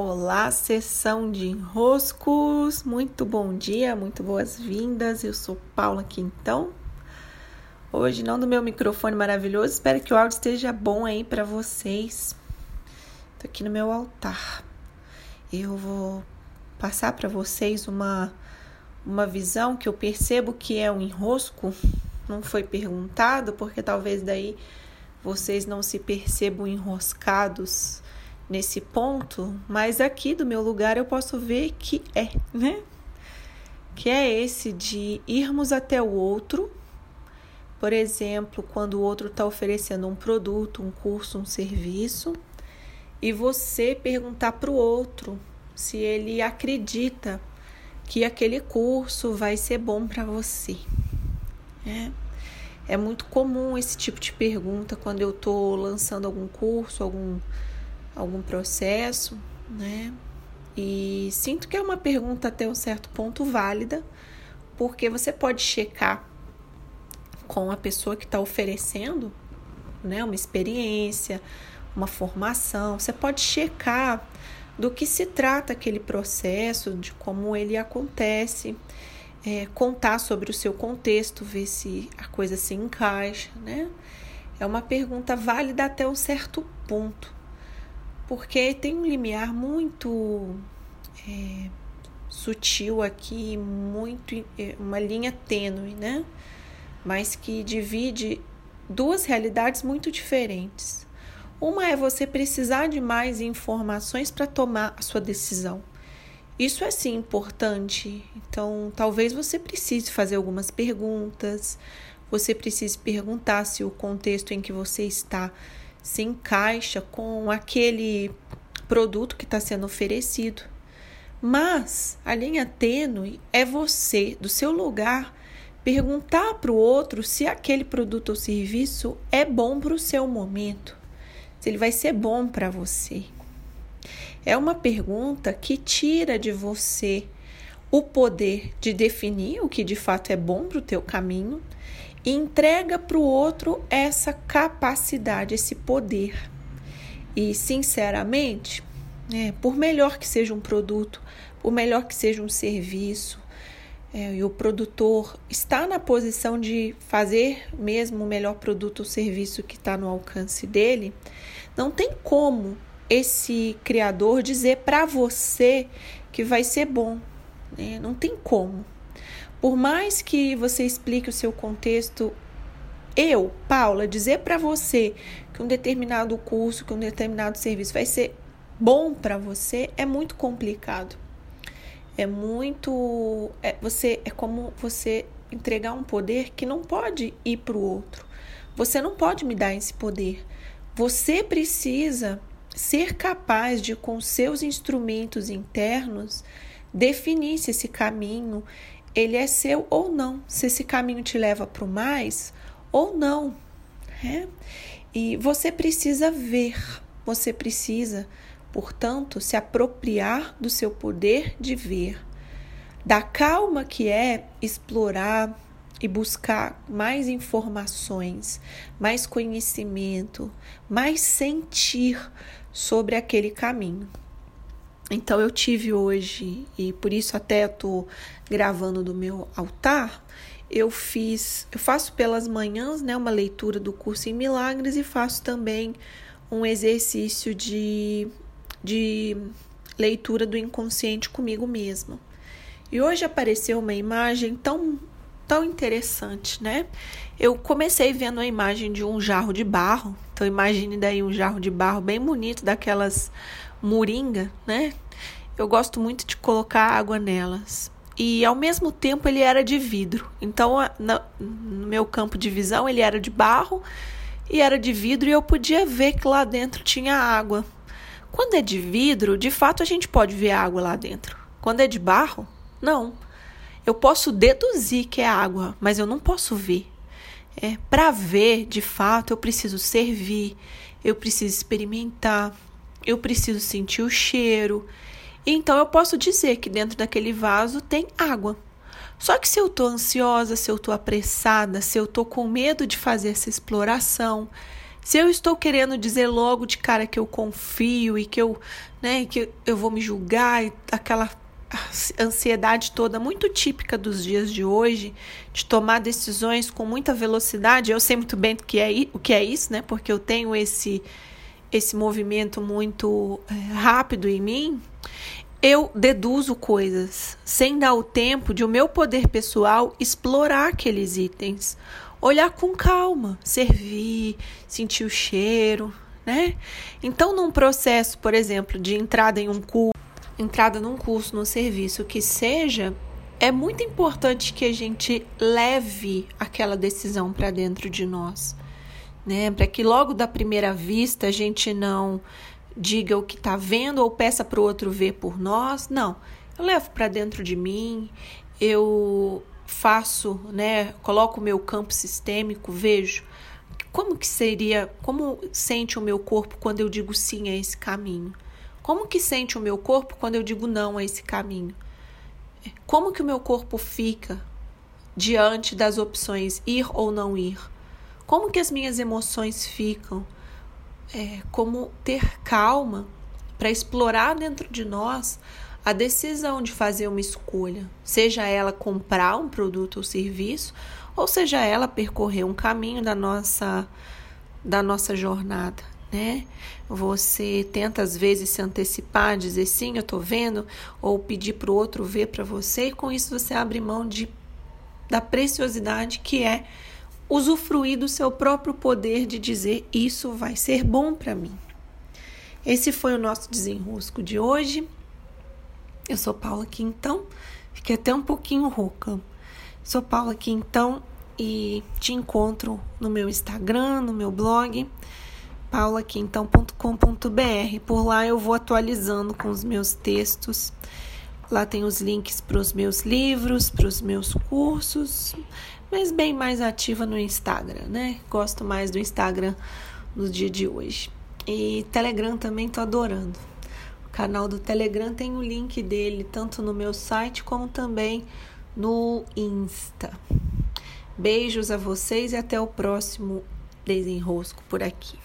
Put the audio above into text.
Olá, sessão de enroscos. Muito bom dia, muito boas-vindas. Eu sou Paula Quintão. Hoje não do meu microfone maravilhoso, espero que o áudio esteja bom aí para vocês. Tô aqui no meu altar. Eu vou passar para vocês uma uma visão que eu percebo que é um enrosco. Não foi perguntado, porque talvez daí vocês não se percebam enroscados nesse ponto, mas aqui do meu lugar eu posso ver que é, né? Que é esse de irmos até o outro, por exemplo, quando o outro está oferecendo um produto, um curso, um serviço, e você perguntar para o outro se ele acredita que aquele curso vai ser bom para você. É. é muito comum esse tipo de pergunta quando eu estou lançando algum curso, algum algum processo, né? E sinto que é uma pergunta até um certo ponto válida, porque você pode checar com a pessoa que está oferecendo, né, uma experiência, uma formação. Você pode checar do que se trata aquele processo, de como ele acontece, é, contar sobre o seu contexto, ver se a coisa se encaixa, né? É uma pergunta válida até um certo ponto porque tem um limiar muito é, sutil aqui, muito é, uma linha tênue, né? Mas que divide duas realidades muito diferentes. Uma é você precisar de mais informações para tomar a sua decisão. Isso é sim importante. Então, talvez você precise fazer algumas perguntas, você precise perguntar se o contexto em que você está se encaixa com aquele produto que está sendo oferecido. Mas a linha tênue é você, do seu lugar, perguntar para o outro se aquele produto ou serviço é bom para o seu momento, se ele vai ser bom para você. É uma pergunta que tira de você o poder de definir o que de fato é bom para o teu caminho entrega para o outro essa capacidade, esse poder. E, sinceramente, é, por melhor que seja um produto, por melhor que seja um serviço, é, e o produtor está na posição de fazer mesmo o melhor produto ou serviço que está no alcance dele, não tem como esse criador dizer para você que vai ser bom. Né? Não tem como. Por mais que você explique o seu contexto, eu, Paula, dizer para você que um determinado curso, que um determinado serviço vai ser bom para você é muito complicado. É muito, é, você é como você entregar um poder que não pode ir para o outro. Você não pode me dar esse poder. Você precisa ser capaz de, com seus instrumentos internos, definir se esse caminho ele é seu ou não, se esse caminho te leva para o mais ou não. Né? E você precisa ver, você precisa, portanto, se apropriar do seu poder de ver, da calma que é explorar e buscar mais informações, mais conhecimento, mais sentir sobre aquele caminho. Então eu tive hoje, e por isso até estou gravando do meu altar, eu fiz, eu faço pelas manhãs, né, uma leitura do curso em milagres e faço também um exercício de, de leitura do inconsciente comigo mesma. E hoje apareceu uma imagem tão tão interessante, né? Eu comecei vendo a imagem de um jarro de barro. Então imagine daí um jarro de barro bem bonito daquelas moringa, né? Eu gosto muito de colocar água nelas. E ao mesmo tempo ele era de vidro. Então, no meu campo de visão, ele era de barro e era de vidro, e eu podia ver que lá dentro tinha água. Quando é de vidro, de fato a gente pode ver água lá dentro. Quando é de barro, não. Eu posso deduzir que é água, mas eu não posso ver. É, Para ver, de fato, eu preciso servir, eu preciso experimentar, eu preciso sentir o cheiro. Então eu posso dizer que dentro daquele vaso tem água. Só que se eu estou ansiosa, se eu estou apressada, se eu estou com medo de fazer essa exploração, Se eu estou querendo dizer logo de cara que eu confio e que eu, né, que eu vou me julgar e aquela ansiedade toda muito típica dos dias de hoje, de tomar decisões com muita velocidade. Eu sei muito bem o que é, o que é isso, né? Porque eu tenho esse esse movimento muito é, rápido em mim. Eu deduzo coisas sem dar o tempo de o meu poder pessoal explorar aqueles itens, olhar com calma, servir, sentir o cheiro, né? Então, num processo, por exemplo, de entrada em um curso entrada num curso, num serviço que seja, é muito importante que a gente leve aquela decisão para dentro de nós, né? Para que logo da primeira vista a gente não diga o que está vendo ou peça para o outro ver por nós. Não, eu levo para dentro de mim, eu faço, né? Coloco o meu campo sistêmico, vejo como que seria, como sente o meu corpo quando eu digo sim a esse caminho. Como que sente o meu corpo quando eu digo não a esse caminho? Como que o meu corpo fica diante das opções ir ou não ir? Como que as minhas emoções ficam? É, como ter calma para explorar dentro de nós a decisão de fazer uma escolha, seja ela comprar um produto ou serviço, ou seja ela percorrer um caminho da nossa da nossa jornada né? Você tenta às vezes se antecipar, dizer sim, eu tô vendo, ou pedir para o outro ver para você, e com isso você abre mão de, da preciosidade que é usufruir do seu próprio poder de dizer isso vai ser bom para mim. Esse foi o nosso desenrosco de hoje. Eu sou Paula Quintão, fiquei até um pouquinho rouca. Sou Paula Quintão e te encontro no meu Instagram, no meu blog paulaquintão.com.br. Por lá eu vou atualizando com os meus textos. Lá tem os links para os meus livros, para os meus cursos, mas bem mais ativa no Instagram, né? Gosto mais do Instagram no dia de hoje. E Telegram também tô adorando. O canal do Telegram tem o link dele tanto no meu site como também no Insta. Beijos a vocês e até o próximo desenrosco por aqui.